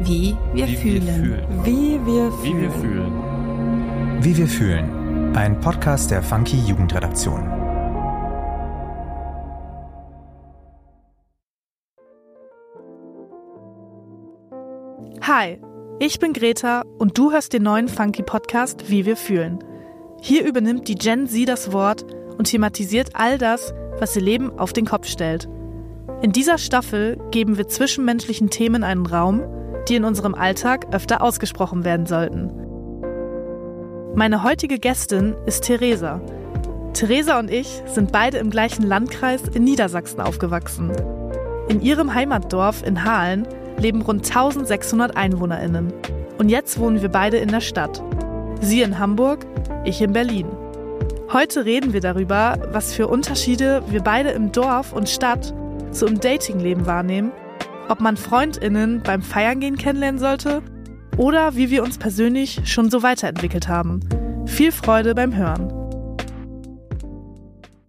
Wie wir Wie fühlen. wir fühlen. Wie wir Wie wir fühlen. fühlen. Wie wir fühlen. Ein Podcast der Funky Jugendredaktion. Hi, ich bin Greta und du hörst den neuen Funky Podcast Wie wir fühlen. Hier übernimmt die Gen Z das Wort und thematisiert all das, was ihr Leben auf den Kopf stellt. In dieser Staffel geben wir zwischenmenschlichen Themen einen Raum, die in unserem Alltag öfter ausgesprochen werden sollten. Meine heutige Gästin ist Theresa. Theresa und ich sind beide im gleichen Landkreis in Niedersachsen aufgewachsen. In ihrem Heimatdorf in Hahlen leben rund 1600 EinwohnerInnen. Und jetzt wohnen wir beide in der Stadt. Sie in Hamburg, ich in Berlin. Heute reden wir darüber, was für Unterschiede wir beide im Dorf und Stadt so im Datingleben wahrnehmen, ob man FreundInnen beim Feiern gehen kennenlernen sollte oder wie wir uns persönlich schon so weiterentwickelt haben. Viel Freude beim Hören.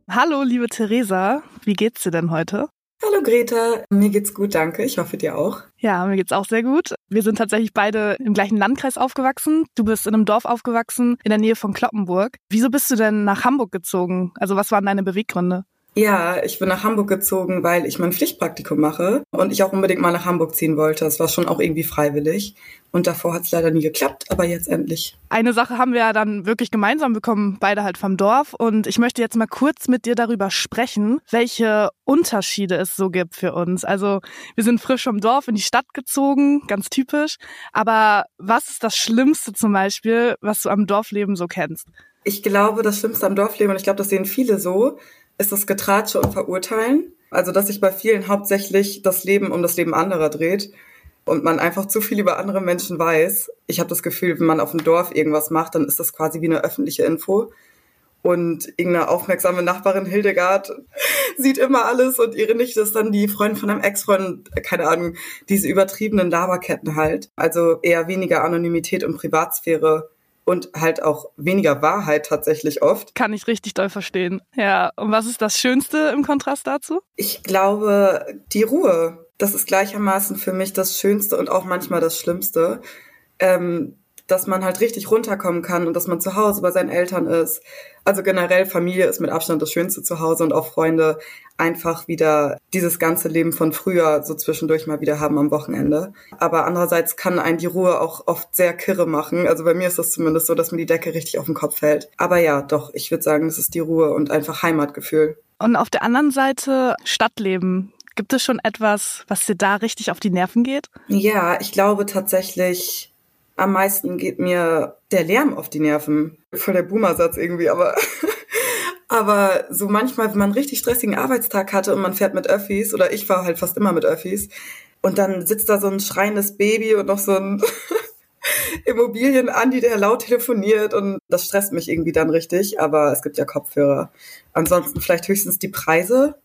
Hallo, liebe Theresa, wie geht's dir denn heute? Hallo Greta, mir geht's gut, danke. Ich hoffe dir auch. Ja, mir geht's auch sehr gut. Wir sind tatsächlich beide im gleichen Landkreis aufgewachsen. Du bist in einem Dorf aufgewachsen in der Nähe von Kloppenburg. Wieso bist du denn nach Hamburg gezogen? Also was waren deine Beweggründe? Ja, ich bin nach Hamburg gezogen, weil ich mein Pflichtpraktikum mache und ich auch unbedingt mal nach Hamburg ziehen wollte. Das war schon auch irgendwie freiwillig. Und davor hat's leider nie geklappt, aber jetzt endlich. Eine Sache haben wir ja dann wirklich gemeinsam bekommen, beide halt vom Dorf. Und ich möchte jetzt mal kurz mit dir darüber sprechen, welche Unterschiede es so gibt für uns. Also wir sind frisch vom Dorf in die Stadt gezogen, ganz typisch. Aber was ist das Schlimmste zum Beispiel, was du am Dorfleben so kennst? Ich glaube, das Schlimmste am Dorfleben, und ich glaube, das sehen viele so, ist das Getratsche und Verurteilen. Also, dass sich bei vielen hauptsächlich das Leben um das Leben anderer dreht und man einfach zu viel über andere Menschen weiß. Ich habe das Gefühl, wenn man auf dem Dorf irgendwas macht, dann ist das quasi wie eine öffentliche Info. Und irgendeine aufmerksame Nachbarin Hildegard sieht immer alles und ihre Nichte ist dann die Freundin von einem Ex-Freund, keine Ahnung, diese übertriebenen Laberketten halt. Also eher weniger Anonymität und Privatsphäre und halt auch weniger Wahrheit tatsächlich oft. Kann ich richtig doll verstehen. Ja, und was ist das Schönste im Kontrast dazu? Ich glaube, die Ruhe, das ist gleichermaßen für mich das Schönste und auch manchmal das Schlimmste. Ähm, dass man halt richtig runterkommen kann und dass man zu Hause bei seinen Eltern ist. Also generell Familie ist mit Abstand das Schönste zu Hause und auch Freunde einfach wieder dieses ganze Leben von früher so zwischendurch mal wieder haben am Wochenende. Aber andererseits kann einen die Ruhe auch oft sehr kirre machen. Also bei mir ist das zumindest so, dass mir die Decke richtig auf den Kopf fällt. Aber ja, doch, ich würde sagen, es ist die Ruhe und einfach Heimatgefühl. Und auf der anderen Seite Stadtleben. Gibt es schon etwas, was dir da richtig auf die Nerven geht? Ja, ich glaube tatsächlich, am meisten geht mir der Lärm auf die Nerven. Voll der Boomer-Satz irgendwie, aber, aber so manchmal, wenn man einen richtig stressigen Arbeitstag hatte und man fährt mit Öffis, oder ich fahre halt fast immer mit Öffis, und dann sitzt da so ein schreiendes Baby und noch so ein Immobilien-Andi, der laut telefoniert und das stresst mich irgendwie dann richtig, aber es gibt ja Kopfhörer. Ansonsten vielleicht höchstens die Preise.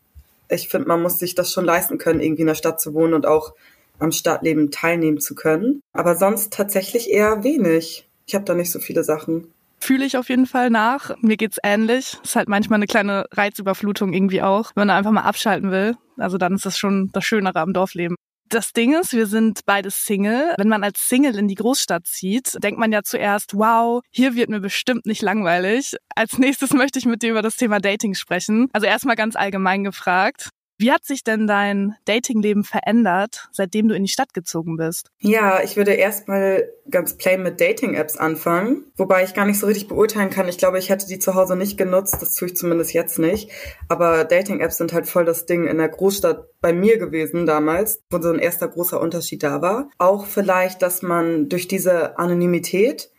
Ich finde, man muss sich das schon leisten können, irgendwie in der Stadt zu wohnen und auch am Stadtleben teilnehmen zu können. Aber sonst tatsächlich eher wenig. Ich habe da nicht so viele Sachen. Fühle ich auf jeden Fall nach. Mir geht's ähnlich. Ist halt manchmal eine kleine Reizüberflutung irgendwie auch, wenn man einfach mal abschalten will. Also dann ist das schon das Schönere am Dorfleben. Das Ding ist, wir sind beide Single. Wenn man als Single in die Großstadt zieht, denkt man ja zuerst, wow, hier wird mir bestimmt nicht langweilig. Als nächstes möchte ich mit dir über das Thema Dating sprechen. Also erstmal ganz allgemein gefragt. Wie hat sich denn dein Datingleben verändert, seitdem du in die Stadt gezogen bist? Ja, ich würde erstmal ganz plain mit Dating-Apps anfangen, wobei ich gar nicht so richtig beurteilen kann. Ich glaube, ich hätte die zu Hause nicht genutzt, das tue ich zumindest jetzt nicht. Aber Dating-Apps sind halt voll das Ding in der Großstadt bei mir gewesen damals, wo so ein erster großer Unterschied da war. Auch vielleicht, dass man durch diese Anonymität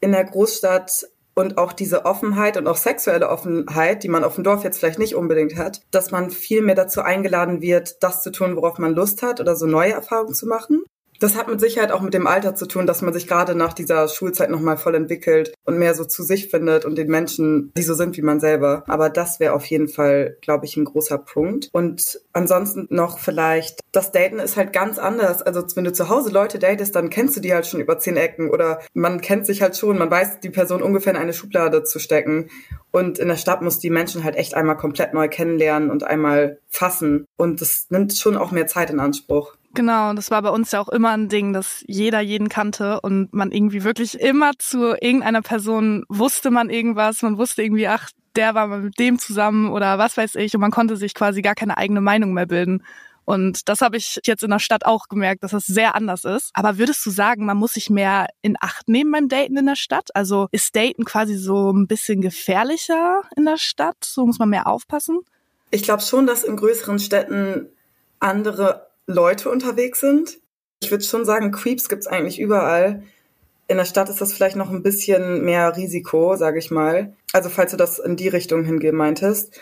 in der Großstadt und auch diese Offenheit und auch sexuelle Offenheit, die man auf dem Dorf jetzt vielleicht nicht unbedingt hat, dass man viel mehr dazu eingeladen wird, das zu tun, worauf man Lust hat oder so neue Erfahrungen zu machen. Das hat mit Sicherheit auch mit dem Alter zu tun, dass man sich gerade nach dieser Schulzeit nochmal voll entwickelt und mehr so zu sich findet und den Menschen, die so sind wie man selber. Aber das wäre auf jeden Fall, glaube ich, ein großer Punkt. Und ansonsten noch vielleicht, das Daten ist halt ganz anders. Also wenn du zu Hause Leute datest, dann kennst du die halt schon über zehn Ecken oder man kennt sich halt schon, man weiß, die Person ungefähr in eine Schublade zu stecken. Und in der Stadt muss die Menschen halt echt einmal komplett neu kennenlernen und einmal fassen. Und das nimmt schon auch mehr Zeit in Anspruch. Genau, das war bei uns ja auch immer ein Ding, dass jeder jeden kannte und man irgendwie wirklich immer zu irgendeiner Person wusste man irgendwas, man wusste irgendwie, ach, der war mit dem zusammen oder was weiß ich und man konnte sich quasi gar keine eigene Meinung mehr bilden. Und das habe ich jetzt in der Stadt auch gemerkt, dass das sehr anders ist. Aber würdest du sagen, man muss sich mehr in Acht nehmen beim Daten in der Stadt? Also ist Daten quasi so ein bisschen gefährlicher in der Stadt? So muss man mehr aufpassen? Ich glaube schon, dass in größeren Städten andere Leute unterwegs sind. Ich würde schon sagen, Creeps gibt's eigentlich überall. In der Stadt ist das vielleicht noch ein bisschen mehr Risiko, sage ich mal. Also falls du das in die Richtung hingehen meintest.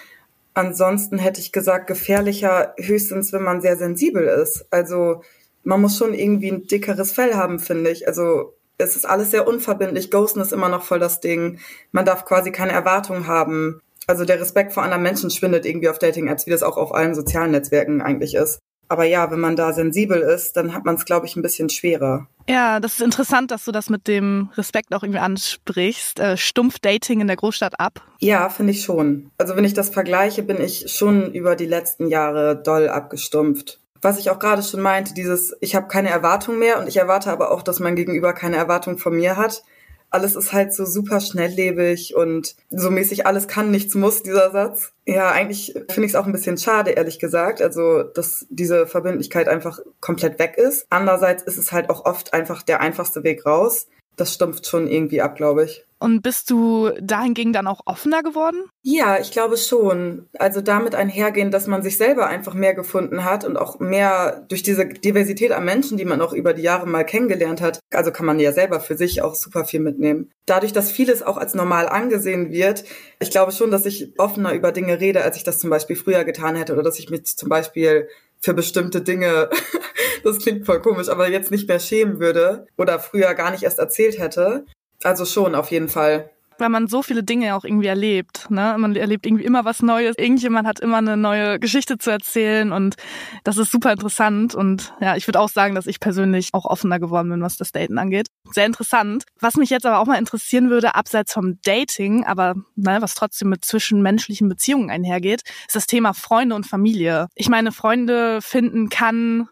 Ansonsten hätte ich gesagt, gefährlicher höchstens, wenn man sehr sensibel ist. Also man muss schon irgendwie ein dickeres Fell haben, finde ich. Also es ist alles sehr unverbindlich. Ghosten ist immer noch voll das Ding. Man darf quasi keine Erwartungen haben. Also der Respekt vor anderen Menschen schwindet irgendwie auf Dating-Apps, wie das auch auf allen sozialen Netzwerken eigentlich ist. Aber ja, wenn man da sensibel ist, dann hat man es, glaube ich, ein bisschen schwerer. Ja, das ist interessant, dass du das mit dem Respekt auch irgendwie ansprichst. Äh, stumpf Dating in der Großstadt ab? Ja, finde ich schon. Also wenn ich das vergleiche, bin ich schon über die letzten Jahre doll abgestumpft. Was ich auch gerade schon meinte, dieses, ich habe keine Erwartung mehr und ich erwarte aber auch, dass mein Gegenüber keine Erwartung von mir hat alles ist halt so super schnelllebig und so mäßig alles kann, nichts muss, dieser Satz. Ja, eigentlich finde ich es auch ein bisschen schade, ehrlich gesagt. Also, dass diese Verbindlichkeit einfach komplett weg ist. Andererseits ist es halt auch oft einfach der einfachste Weg raus das stumpft schon irgendwie ab, glaube ich. Und bist du dahingegen dann auch offener geworden? Ja, ich glaube schon. Also damit einhergehen, dass man sich selber einfach mehr gefunden hat und auch mehr durch diese Diversität an Menschen, die man auch über die Jahre mal kennengelernt hat. Also kann man ja selber für sich auch super viel mitnehmen. Dadurch, dass vieles auch als normal angesehen wird, ich glaube schon, dass ich offener über Dinge rede, als ich das zum Beispiel früher getan hätte oder dass ich mich zum Beispiel für bestimmte Dinge, das klingt voll komisch, aber jetzt nicht mehr schämen würde oder früher gar nicht erst erzählt hätte. Also schon, auf jeden Fall weil man so viele Dinge auch irgendwie erlebt. Ne? Man erlebt irgendwie immer was Neues. Irgendjemand hat immer eine neue Geschichte zu erzählen und das ist super interessant. Und ja, ich würde auch sagen, dass ich persönlich auch offener geworden bin, was das Daten angeht. Sehr interessant. Was mich jetzt aber auch mal interessieren würde, abseits vom Dating, aber ne, was trotzdem mit zwischenmenschlichen Beziehungen einhergeht, ist das Thema Freunde und Familie. Ich meine, Freunde finden kann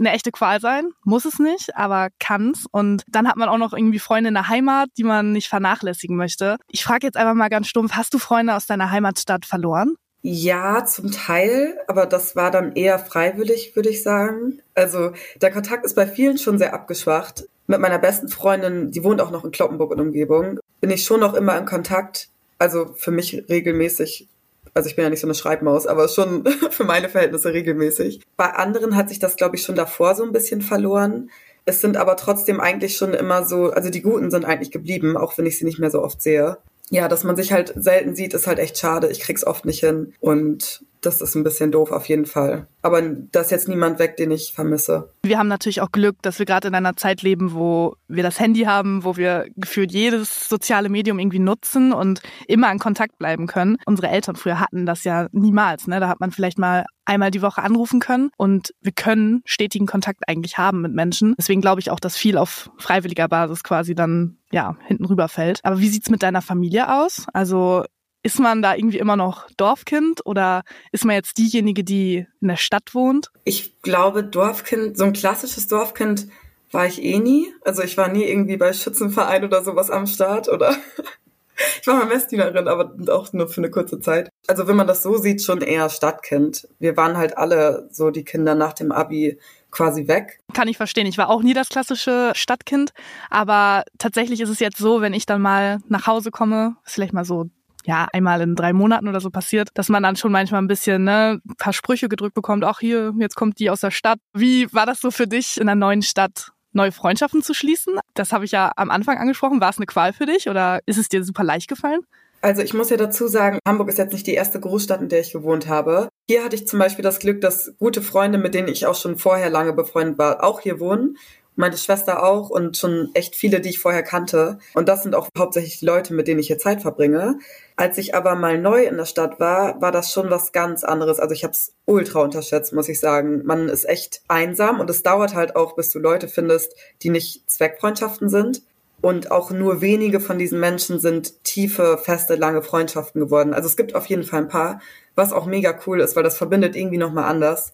eine echte Qual sein, muss es nicht, aber kann's. Und dann hat man auch noch irgendwie Freunde in der Heimat, die man nicht vernachlässigen möchte. Ich frage jetzt einfach mal ganz stumpf, hast du Freunde aus deiner Heimatstadt verloren? Ja, zum Teil, aber das war dann eher freiwillig, würde ich sagen. Also der Kontakt ist bei vielen schon sehr abgeschwacht. Mit meiner besten Freundin, die wohnt auch noch in Kloppenburg und Umgebung, bin ich schon noch immer in Kontakt. Also für mich regelmäßig also ich bin ja nicht so eine Schreibmaus, aber schon für meine Verhältnisse regelmäßig. Bei anderen hat sich das, glaube ich, schon davor so ein bisschen verloren. Es sind aber trotzdem eigentlich schon immer so, also die Guten sind eigentlich geblieben, auch wenn ich sie nicht mehr so oft sehe. Ja, dass man sich halt selten sieht, ist halt echt schade. Ich krieg's oft nicht hin. Und das ist ein bisschen doof auf jeden Fall. Aber da ist jetzt niemand weg, den ich vermisse. Wir haben natürlich auch Glück, dass wir gerade in einer Zeit leben, wo wir das Handy haben, wo wir gefühlt jedes soziale Medium irgendwie nutzen und immer in Kontakt bleiben können. Unsere Eltern früher hatten das ja niemals. Ne? Da hat man vielleicht mal einmal die Woche anrufen können und wir können stetigen Kontakt eigentlich haben mit Menschen. Deswegen glaube ich auch, dass viel auf freiwilliger Basis quasi dann ja hinten rüberfällt. Aber wie sieht's mit deiner Familie aus? Also ist man da irgendwie immer noch Dorfkind oder ist man jetzt diejenige, die in der Stadt wohnt? Ich glaube, Dorfkind, so ein klassisches Dorfkind war ich eh nie. Also ich war nie irgendwie bei Schützenverein oder sowas am Start oder ich war mal Messdienerin, aber auch nur für eine kurze Zeit. Also wenn man das so sieht, schon eher Stadtkind. Wir waren halt alle so die Kinder nach dem Abi quasi weg. Kann ich verstehen. Ich war auch nie das klassische Stadtkind, aber tatsächlich ist es jetzt so, wenn ich dann mal nach Hause komme, ist vielleicht mal so ja, einmal in drei Monaten oder so passiert, dass man dann schon manchmal ein bisschen, ne, ein paar Sprüche gedrückt bekommt, ach hier, jetzt kommt die aus der Stadt. Wie war das so für dich in einer neuen Stadt? Neue Freundschaften zu schließen? Das habe ich ja am Anfang angesprochen. War es eine Qual für dich oder ist es dir super leicht gefallen? Also ich muss ja dazu sagen, Hamburg ist jetzt nicht die erste Großstadt, in der ich gewohnt habe. Hier hatte ich zum Beispiel das Glück, dass gute Freunde, mit denen ich auch schon vorher lange befreundet war, auch hier wohnen meine Schwester auch und schon echt viele, die ich vorher kannte. Und das sind auch hauptsächlich die Leute, mit denen ich hier Zeit verbringe. Als ich aber mal neu in der Stadt war, war das schon was ganz anderes. Also ich habe es ultra unterschätzt, muss ich sagen. Man ist echt einsam und es dauert halt auch, bis du Leute findest, die nicht Zweckfreundschaften sind. Und auch nur wenige von diesen Menschen sind tiefe, feste, lange Freundschaften geworden. Also es gibt auf jeden Fall ein paar, was auch mega cool ist, weil das verbindet irgendwie nochmal anders.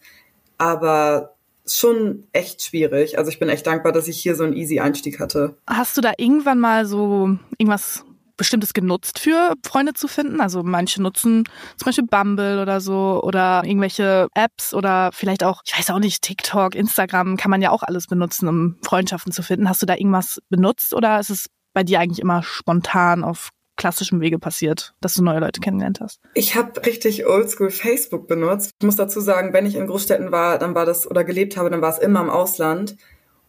Aber schon echt schwierig. Also ich bin echt dankbar, dass ich hier so einen easy Einstieg hatte. Hast du da irgendwann mal so irgendwas Bestimmtes genutzt für Freunde zu finden? Also manche nutzen zum Beispiel Bumble oder so oder irgendwelche Apps oder vielleicht auch, ich weiß auch nicht, TikTok, Instagram kann man ja auch alles benutzen, um Freundschaften zu finden. Hast du da irgendwas benutzt oder ist es bei dir eigentlich immer spontan auf klassischem Wege passiert, dass du neue Leute kennengelernt hast? Ich habe richtig oldschool Facebook benutzt. Ich muss dazu sagen, wenn ich in Großstädten war, dann war das oder gelebt habe, dann war es immer im Ausland.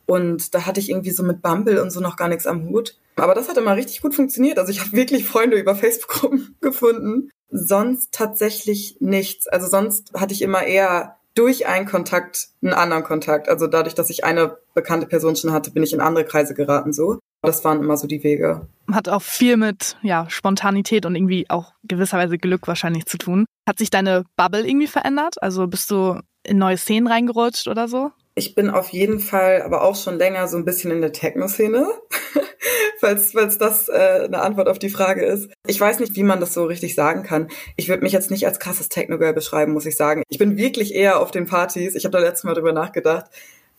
Und da hatte ich irgendwie so mit Bumble und so noch gar nichts am Hut. Aber das hat immer richtig gut funktioniert. Also ich habe wirklich Freunde über Facebook-Gruppen gefunden. Sonst tatsächlich nichts. Also sonst hatte ich immer eher durch einen Kontakt einen anderen Kontakt. Also dadurch, dass ich eine bekannte Person schon hatte, bin ich in andere Kreise geraten so. Das waren immer so die Wege. Hat auch viel mit ja, Spontanität und irgendwie auch gewisserweise Glück wahrscheinlich zu tun. Hat sich deine Bubble irgendwie verändert? Also bist du in neue Szenen reingerutscht oder so? Ich bin auf jeden Fall aber auch schon länger so ein bisschen in der Techno-Szene, falls, falls das äh, eine Antwort auf die Frage ist. Ich weiß nicht, wie man das so richtig sagen kann. Ich würde mich jetzt nicht als krasses Techno-Girl beschreiben, muss ich sagen. Ich bin wirklich eher auf den Partys. Ich habe da letztes Mal drüber nachgedacht,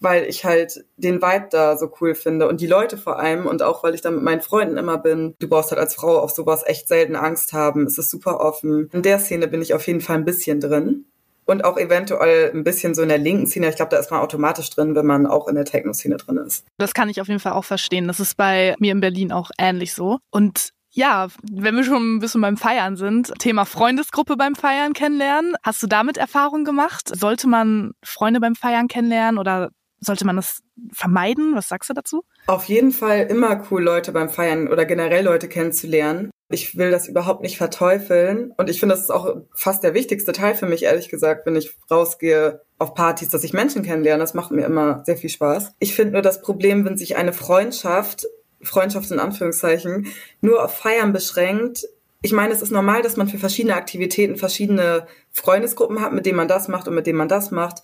weil ich halt den Vibe da so cool finde und die Leute vor allem und auch, weil ich da mit meinen Freunden immer bin. Du brauchst halt als Frau auf sowas echt selten Angst haben. Es ist super offen. In der Szene bin ich auf jeden Fall ein bisschen drin und auch eventuell ein bisschen so in der linken Szene. Ich glaube, da ist man automatisch drin, wenn man auch in der Techno-Szene drin ist. Das kann ich auf jeden Fall auch verstehen. Das ist bei mir in Berlin auch ähnlich so. Und ja, wenn wir schon ein bisschen beim Feiern sind, Thema Freundesgruppe beim Feiern kennenlernen. Hast du damit Erfahrung gemacht? Sollte man Freunde beim Feiern kennenlernen oder sollte man das vermeiden? Was sagst du dazu? Auf jeden Fall immer cool, Leute beim Feiern oder generell Leute kennenzulernen. Ich will das überhaupt nicht verteufeln. Und ich finde, das ist auch fast der wichtigste Teil für mich, ehrlich gesagt, wenn ich rausgehe auf Partys, dass ich Menschen kennenlerne. Das macht mir immer sehr viel Spaß. Ich finde nur das Problem, wenn sich eine Freundschaft, Freundschaft in Anführungszeichen, nur auf Feiern beschränkt. Ich meine, es ist normal, dass man für verschiedene Aktivitäten verschiedene Freundesgruppen hat, mit denen man das macht und mit denen man das macht.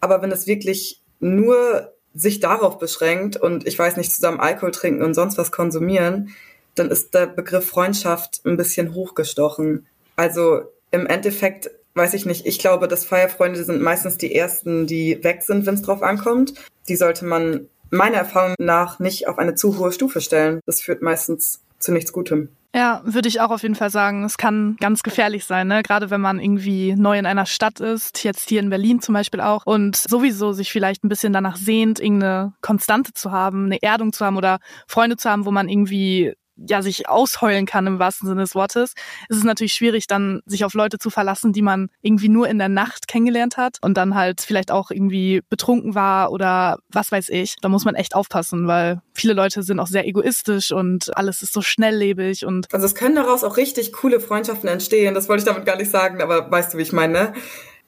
Aber wenn es wirklich nur sich darauf beschränkt und ich weiß nicht, zusammen Alkohol trinken und sonst was konsumieren, dann ist der Begriff Freundschaft ein bisschen hochgestochen. Also im Endeffekt weiß ich nicht, ich glaube, dass Feierfreunde sind meistens die ersten, die weg sind, wenn es drauf ankommt. Die sollte man meiner Erfahrung nach nicht auf eine zu hohe Stufe stellen. Das führt meistens zu nichts Gutem. Ja, würde ich auch auf jeden Fall sagen. Es kann ganz gefährlich sein, ne? Gerade wenn man irgendwie neu in einer Stadt ist, jetzt hier in Berlin zum Beispiel auch, und sowieso sich vielleicht ein bisschen danach sehnt, irgendeine Konstante zu haben, eine Erdung zu haben oder Freunde zu haben, wo man irgendwie ja sich ausheulen kann im wahrsten Sinne des Wortes, ist es natürlich schwierig, dann sich auf Leute zu verlassen, die man irgendwie nur in der Nacht kennengelernt hat und dann halt vielleicht auch irgendwie betrunken war oder was weiß ich. Da muss man echt aufpassen, weil viele Leute sind auch sehr egoistisch und alles ist so schnelllebig und. Also es können daraus auch richtig coole Freundschaften entstehen. Das wollte ich damit gar nicht sagen, aber weißt du, wie ich meine?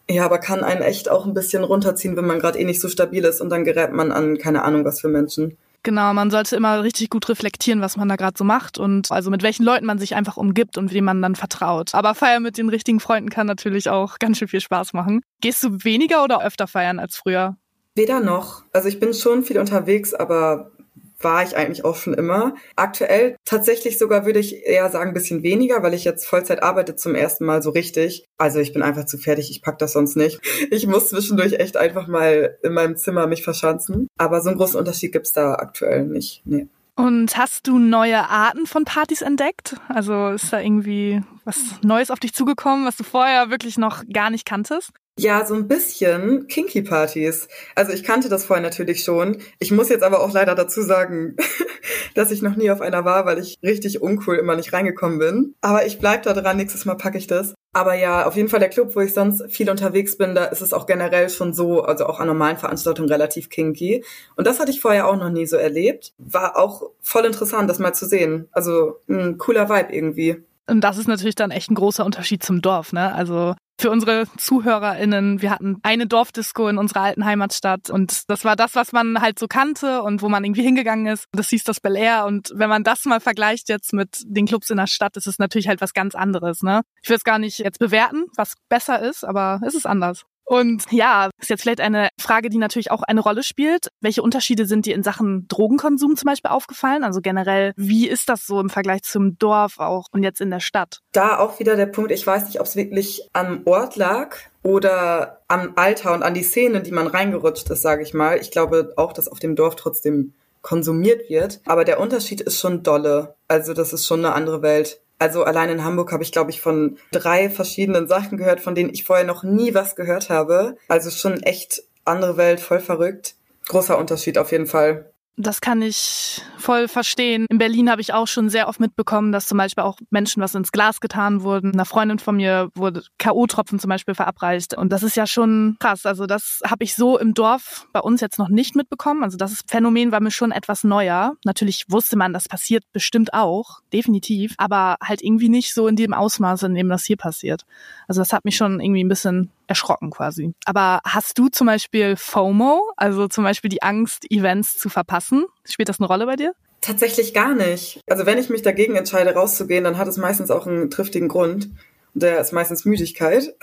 Ja, aber kann einen echt auch ein bisschen runterziehen, wenn man gerade eh nicht so stabil ist und dann gerät man an keine Ahnung was für Menschen. Genau, man sollte immer richtig gut reflektieren, was man da gerade so macht und also mit welchen Leuten man sich einfach umgibt und wem man dann vertraut. Aber Feiern mit den richtigen Freunden kann natürlich auch ganz schön viel Spaß machen. Gehst du weniger oder öfter feiern als früher? Weder noch. Also ich bin schon viel unterwegs, aber war ich eigentlich auch schon immer. Aktuell tatsächlich sogar würde ich eher sagen, ein bisschen weniger, weil ich jetzt Vollzeit arbeite zum ersten Mal so richtig. Also ich bin einfach zu fertig, ich pack das sonst nicht. Ich muss zwischendurch echt einfach mal in meinem Zimmer mich verschanzen. Aber so einen großen Unterschied gibt's da aktuell nicht. Nee. Und hast du neue Arten von Partys entdeckt? Also ist da irgendwie was Neues auf dich zugekommen, was du vorher wirklich noch gar nicht kanntest? Ja, so ein bisschen Kinky-Partys. Also ich kannte das vorher natürlich schon. Ich muss jetzt aber auch leider dazu sagen, dass ich noch nie auf einer war, weil ich richtig uncool immer nicht reingekommen bin. Aber ich bleib da dran, nächstes Mal packe ich das. Aber ja, auf jeden Fall der Club, wo ich sonst viel unterwegs bin, da ist es auch generell schon so, also auch an normalen Veranstaltungen relativ kinky. Und das hatte ich vorher auch noch nie so erlebt. War auch voll interessant, das mal zu sehen. Also ein cooler Vibe irgendwie. Und das ist natürlich dann echt ein großer Unterschied zum Dorf, ne? Also für unsere ZuhörerInnen, wir hatten eine Dorfdisco in unserer alten Heimatstadt und das war das, was man halt so kannte und wo man irgendwie hingegangen ist. Das hieß das Bel Air und wenn man das mal vergleicht jetzt mit den Clubs in der Stadt, ist es natürlich halt was ganz anderes, ne? Ich will es gar nicht jetzt bewerten, was besser ist, aber es ist anders. Und ja, ist jetzt vielleicht eine Frage, die natürlich auch eine Rolle spielt. Welche Unterschiede sind dir in Sachen Drogenkonsum zum Beispiel aufgefallen? Also generell, wie ist das so im Vergleich zum Dorf auch und jetzt in der Stadt? Da auch wieder der Punkt, ich weiß nicht, ob es wirklich am Ort lag oder am Alter und an die Szene, die man reingerutscht ist, sage ich mal. Ich glaube auch, dass auf dem Dorf trotzdem konsumiert wird. Aber der Unterschied ist schon dolle. Also das ist schon eine andere Welt. Also allein in Hamburg habe ich, glaube ich, von drei verschiedenen Sachen gehört, von denen ich vorher noch nie was gehört habe. Also schon echt andere Welt, voll verrückt. Großer Unterschied auf jeden Fall. Das kann ich voll verstehen. In Berlin habe ich auch schon sehr oft mitbekommen, dass zum Beispiel auch Menschen was ins Glas getan wurden. Einer Freundin von mir wurde K.O.-Tropfen zum Beispiel verabreicht. Und das ist ja schon krass. Also das habe ich so im Dorf bei uns jetzt noch nicht mitbekommen. Also das Phänomen war mir schon etwas neuer. Natürlich wusste man, das passiert bestimmt auch, definitiv. Aber halt irgendwie nicht so in dem Ausmaß, in dem das hier passiert. Also das hat mich schon irgendwie ein bisschen erschrocken quasi. Aber hast du zum Beispiel FOMO, also zum Beispiel die Angst, Events zu verpassen? Spielt das eine Rolle bei dir? Tatsächlich gar nicht. Also wenn ich mich dagegen entscheide, rauszugehen, dann hat es meistens auch einen triftigen Grund. Der ist meistens Müdigkeit.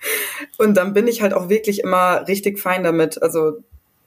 Und dann bin ich halt auch wirklich immer richtig fein damit. Also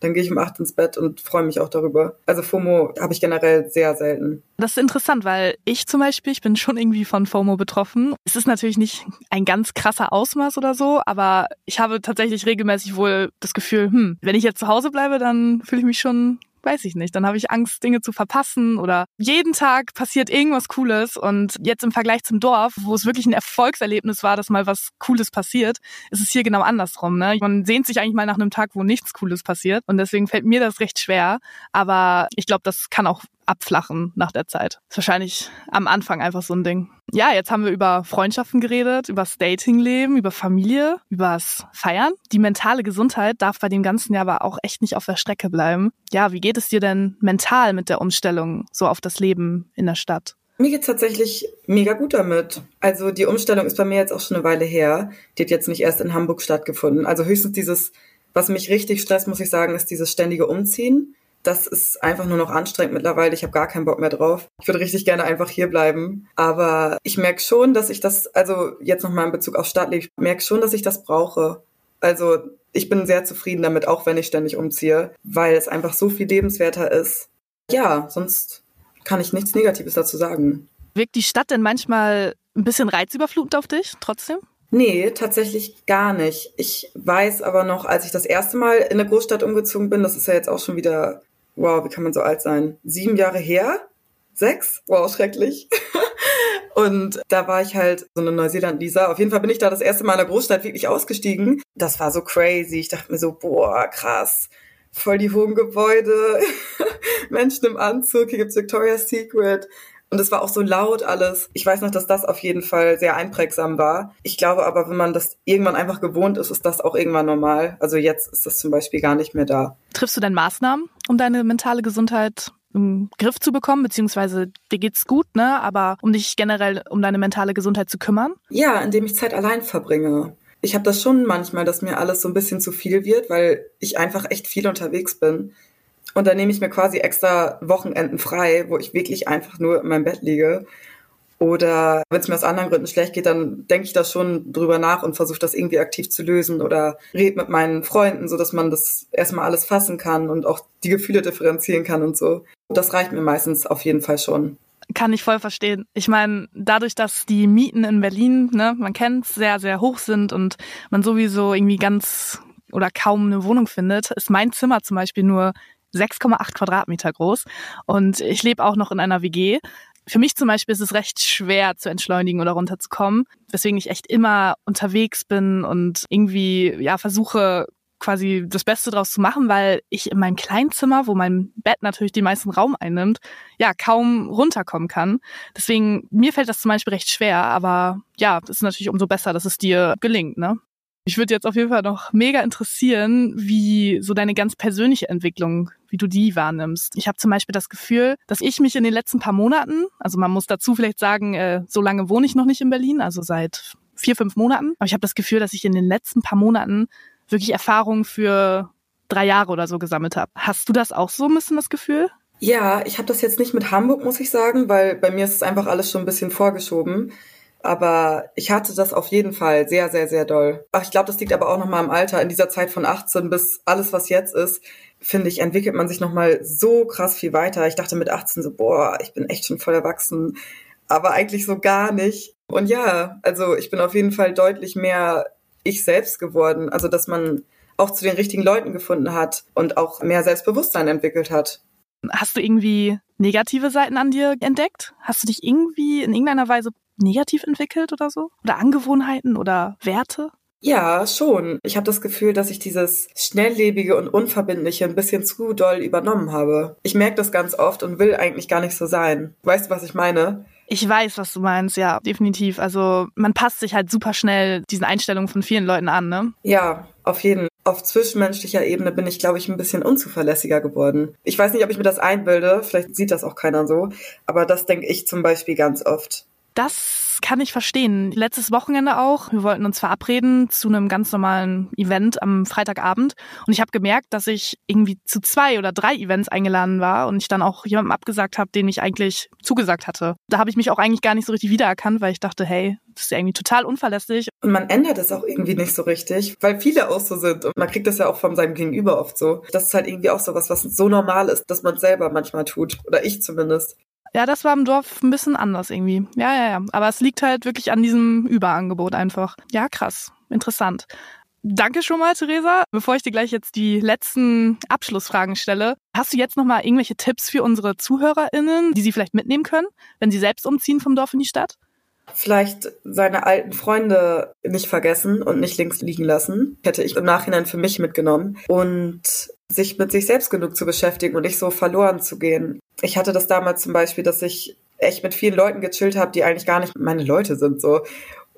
dann gehe ich um acht ins Bett und freue mich auch darüber. Also FOMO habe ich generell sehr selten. Das ist interessant, weil ich zum Beispiel, ich bin schon irgendwie von FOMO betroffen. Es ist natürlich nicht ein ganz krasser Ausmaß oder so, aber ich habe tatsächlich regelmäßig wohl das Gefühl, hm, wenn ich jetzt zu Hause bleibe, dann fühle ich mich schon weiß ich nicht. Dann habe ich Angst, Dinge zu verpassen oder jeden Tag passiert irgendwas Cooles und jetzt im Vergleich zum Dorf, wo es wirklich ein Erfolgserlebnis war, dass mal was Cooles passiert, ist es hier genau andersrum. Ne? Man sehnt sich eigentlich mal nach einem Tag, wo nichts Cooles passiert und deswegen fällt mir das recht schwer. Aber ich glaube, das kann auch abflachen nach der Zeit. Ist wahrscheinlich am Anfang einfach so ein Ding. Ja, jetzt haben wir über Freundschaften geredet, über das Datingleben, über Familie, übers Feiern. Die mentale Gesundheit darf bei dem ganzen Jahr aber auch echt nicht auf der Strecke bleiben. Ja, wie geht es dir denn mental mit der Umstellung so auf das Leben in der Stadt? Mir geht's tatsächlich mega gut damit. Also die Umstellung ist bei mir jetzt auch schon eine Weile her. Die hat jetzt nicht erst in Hamburg stattgefunden. Also höchstens dieses, was mich richtig stresst, muss ich sagen, ist dieses ständige Umziehen das ist einfach nur noch anstrengend mittlerweile. Ich habe gar keinen Bock mehr drauf. Ich würde richtig gerne einfach hier bleiben. Aber ich merke schon, dass ich das, also jetzt nochmal in Bezug auf Stadtleben, ich merke schon, dass ich das brauche. Also ich bin sehr zufrieden damit, auch wenn ich ständig umziehe, weil es einfach so viel lebenswerter ist. Ja, sonst kann ich nichts Negatives dazu sagen. Wirkt die Stadt denn manchmal ein bisschen reizüberflutend auf dich trotzdem? Nee, tatsächlich gar nicht. Ich weiß aber noch, als ich das erste Mal in eine Großstadt umgezogen bin, das ist ja jetzt auch schon wieder wow, wie kann man so alt sein? Sieben Jahre her? Sechs? Wow, schrecklich. Und da war ich halt so eine Neuseeland-Lisa. Auf jeden Fall bin ich da das erste Mal in der Großstadt wirklich ausgestiegen. Das war so crazy. Ich dachte mir so, boah, krass. Voll die hohen Gebäude. Menschen im Anzug. Hier gibt's Victoria's Secret. Und es war auch so laut alles. Ich weiß noch, dass das auf jeden Fall sehr einprägsam war. Ich glaube aber, wenn man das irgendwann einfach gewohnt ist, ist das auch irgendwann normal. Also jetzt ist das zum Beispiel gar nicht mehr da. Triffst du denn Maßnahmen, um deine mentale Gesundheit im Griff zu bekommen, beziehungsweise dir geht's gut, ne? Aber um dich generell um deine mentale Gesundheit zu kümmern? Ja, indem ich Zeit allein verbringe. Ich habe das schon manchmal, dass mir alles so ein bisschen zu viel wird, weil ich einfach echt viel unterwegs bin. Und dann nehme ich mir quasi extra Wochenenden frei, wo ich wirklich einfach nur in meinem Bett liege. Oder wenn es mir aus anderen Gründen schlecht geht, dann denke ich da schon drüber nach und versuche das irgendwie aktiv zu lösen oder rede mit meinen Freunden, so dass man das erstmal alles fassen kann und auch die Gefühle differenzieren kann und so. Das reicht mir meistens auf jeden Fall schon. Kann ich voll verstehen. Ich meine, dadurch, dass die Mieten in Berlin, ne, man kennt, sehr, sehr hoch sind und man sowieso irgendwie ganz oder kaum eine Wohnung findet, ist mein Zimmer zum Beispiel nur 6,8 Quadratmeter groß und ich lebe auch noch in einer WG. Für mich zum Beispiel ist es recht schwer zu entschleunigen oder runterzukommen, weswegen ich echt immer unterwegs bin und irgendwie ja versuche quasi das Beste draus zu machen, weil ich in meinem Kleinzimmer, wo mein Bett natürlich den meisten Raum einnimmt, ja kaum runterkommen kann. Deswegen mir fällt das zum Beispiel recht schwer, aber ja, das ist natürlich umso besser, dass es dir gelingt, ne? Ich würde jetzt auf jeden Fall noch mega interessieren, wie so deine ganz persönliche Entwicklung, wie du die wahrnimmst. Ich habe zum Beispiel das Gefühl, dass ich mich in den letzten paar Monaten, also man muss dazu vielleicht sagen, äh, so lange wohne ich noch nicht in Berlin, also seit vier, fünf Monaten, aber ich habe das Gefühl, dass ich in den letzten paar Monaten wirklich Erfahrungen für drei Jahre oder so gesammelt habe. Hast du das auch so ein bisschen das Gefühl? Ja, ich habe das jetzt nicht mit Hamburg, muss ich sagen, weil bei mir ist es einfach alles schon ein bisschen vorgeschoben. aber ich hatte das auf jeden Fall sehr, sehr, sehr doll. Ach, ich glaube, das liegt aber auch nochmal im Alter. In dieser Zeit von 18 bis alles, was jetzt ist, finde ich, entwickelt man sich nochmal so krass viel weiter. Ich dachte mit 18 so, boah, ich bin echt schon voll erwachsen. Aber eigentlich so gar nicht. Und ja, also ich bin auf jeden Fall deutlich mehr ich selbst geworden. Also, dass man auch zu den richtigen Leuten gefunden hat und auch mehr Selbstbewusstsein entwickelt hat. Hast du irgendwie negative Seiten an dir entdeckt? Hast du dich irgendwie in irgendeiner Weise negativ entwickelt oder so? Oder Angewohnheiten oder Werte? Ja, schon. Ich habe das Gefühl, dass ich dieses schnelllebige und unverbindliche ein bisschen zu doll übernommen habe. Ich merke das ganz oft und will eigentlich gar nicht so sein. Weißt du, was ich meine? Ich weiß, was du meinst, ja, definitiv. Also man passt sich halt super schnell diesen Einstellungen von vielen Leuten an, ne? Ja, auf jeden. Auf zwischenmenschlicher Ebene bin ich, glaube ich, ein bisschen unzuverlässiger geworden. Ich weiß nicht, ob ich mir das einbilde, vielleicht sieht das auch keiner so, aber das denke ich zum Beispiel ganz oft. Das kann ich verstehen. Letztes Wochenende auch. Wir wollten uns verabreden zu einem ganz normalen Event am Freitagabend. Und ich habe gemerkt, dass ich irgendwie zu zwei oder drei Events eingeladen war und ich dann auch jemandem abgesagt habe, den ich eigentlich zugesagt hatte. Da habe ich mich auch eigentlich gar nicht so richtig wiedererkannt, weil ich dachte, hey, das ist ja irgendwie total unverlässlich. Und man ändert es auch irgendwie nicht so richtig, weil viele auch so sind. Und man kriegt das ja auch von seinem Gegenüber oft so. Das ist halt irgendwie auch so was, was so normal ist, dass man es selber manchmal tut. Oder ich zumindest. Ja, das war im Dorf ein bisschen anders irgendwie. Ja, ja, ja. Aber es liegt halt wirklich an diesem Überangebot einfach. Ja, krass. Interessant. Danke schon mal, Theresa. Bevor ich dir gleich jetzt die letzten Abschlussfragen stelle, hast du jetzt noch mal irgendwelche Tipps für unsere ZuhörerInnen, die sie vielleicht mitnehmen können, wenn sie selbst umziehen vom Dorf in die Stadt? Vielleicht seine alten Freunde nicht vergessen und nicht links liegen lassen. Hätte ich im Nachhinein für mich mitgenommen. Und sich mit sich selbst genug zu beschäftigen und nicht so verloren zu gehen. Ich hatte das damals zum Beispiel, dass ich echt mit vielen Leuten gechillt habe, die eigentlich gar nicht meine Leute sind so.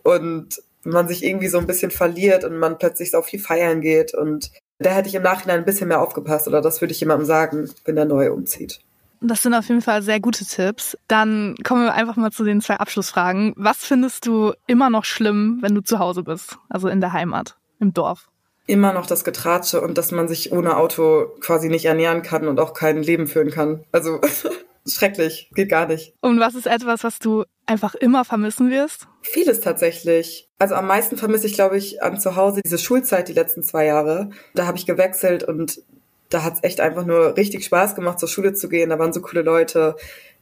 Und man sich irgendwie so ein bisschen verliert und man plötzlich so viel feiern geht. Und da hätte ich im Nachhinein ein bisschen mehr aufgepasst oder das würde ich jemandem sagen, wenn der neu umzieht. Das sind auf jeden Fall sehr gute Tipps. Dann kommen wir einfach mal zu den zwei Abschlussfragen. Was findest du immer noch schlimm, wenn du zu Hause bist, also in der Heimat, im Dorf? Immer noch das Getratsche und dass man sich ohne Auto quasi nicht ernähren kann und auch kein Leben führen kann. Also schrecklich, geht gar nicht. Und was ist etwas, was du einfach immer vermissen wirst? Vieles tatsächlich. Also am meisten vermisse ich, glaube ich, an zu Hause diese Schulzeit die letzten zwei Jahre. Da habe ich gewechselt und da hat es echt einfach nur richtig Spaß gemacht, zur Schule zu gehen. Da waren so coole Leute.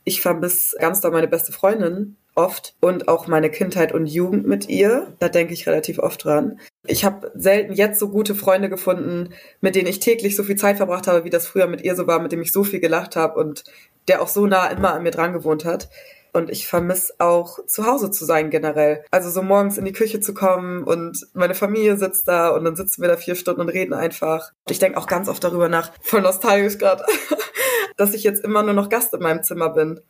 Ich vermisse ganz doll meine beste Freundin oft und auch meine Kindheit und Jugend mit ihr. Da denke ich relativ oft dran. Ich habe selten jetzt so gute Freunde gefunden, mit denen ich täglich so viel Zeit verbracht habe, wie das früher mit ihr so war, mit dem ich so viel gelacht habe und der auch so nah immer an mir dran gewohnt hat. Und ich vermisse auch zu Hause zu sein generell. Also so morgens in die Küche zu kommen und meine Familie sitzt da und dann sitzen wir da vier Stunden und reden einfach. Und ich denke auch ganz oft darüber nach, voll nostalgisch gerade, dass ich jetzt immer nur noch Gast in meinem Zimmer bin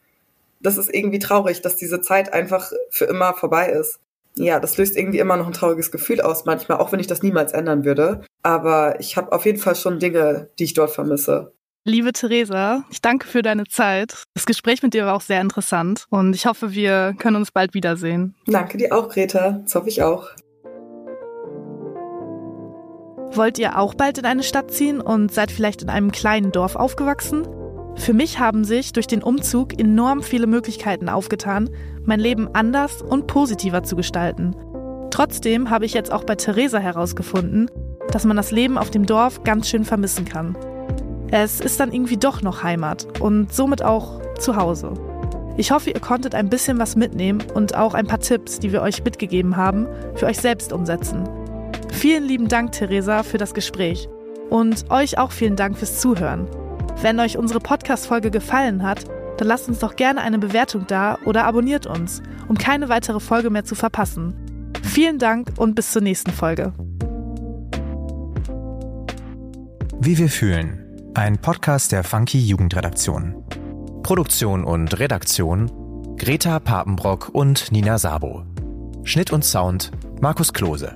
das ist irgendwie traurig, dass diese Zeit einfach für immer vorbei ist. Ja, das löst irgendwie immer noch ein trauriges Gefühl aus, manchmal, auch wenn ich das niemals ändern würde. Aber ich habe auf jeden Fall schon Dinge, die ich dort vermisse. Liebe Theresa, ich danke für deine Zeit. Das Gespräch mit dir war auch sehr interessant und ich hoffe, wir können uns bald wiedersehen. Danke dir auch, Greta. Das hoffe ich auch. Wollt ihr auch bald in eine Stadt ziehen und seid vielleicht in einem kleinen Dorf aufgewachsen? Für mich haben sich durch den Umzug enorm viele Möglichkeiten aufgetan, mein Leben anders und positiver zu gestalten. Trotzdem habe ich jetzt auch bei Theresa herausgefunden, dass man das Leben auf dem Dorf ganz schön vermissen kann. Es ist dann irgendwie doch noch Heimat und somit auch zu Hause. Ich hoffe, ihr konntet ein bisschen was mitnehmen und auch ein paar Tipps, die wir euch mitgegeben haben, für euch selbst umsetzen. Vielen lieben Dank, Theresa, für das Gespräch. Und euch auch vielen Dank fürs Zuhören. Wenn euch unsere Podcast-Folge gefallen hat, dann lasst uns doch gerne eine Bewertung da oder abonniert uns, um keine weitere Folge mehr zu verpassen. Vielen Dank und bis zur nächsten Folge. Wie wir fühlen. Ein Podcast der Funky Jugendredaktion. Produktion und Redaktion Greta Papenbrock und Nina Sabo. Schnitt und Sound Markus Klose.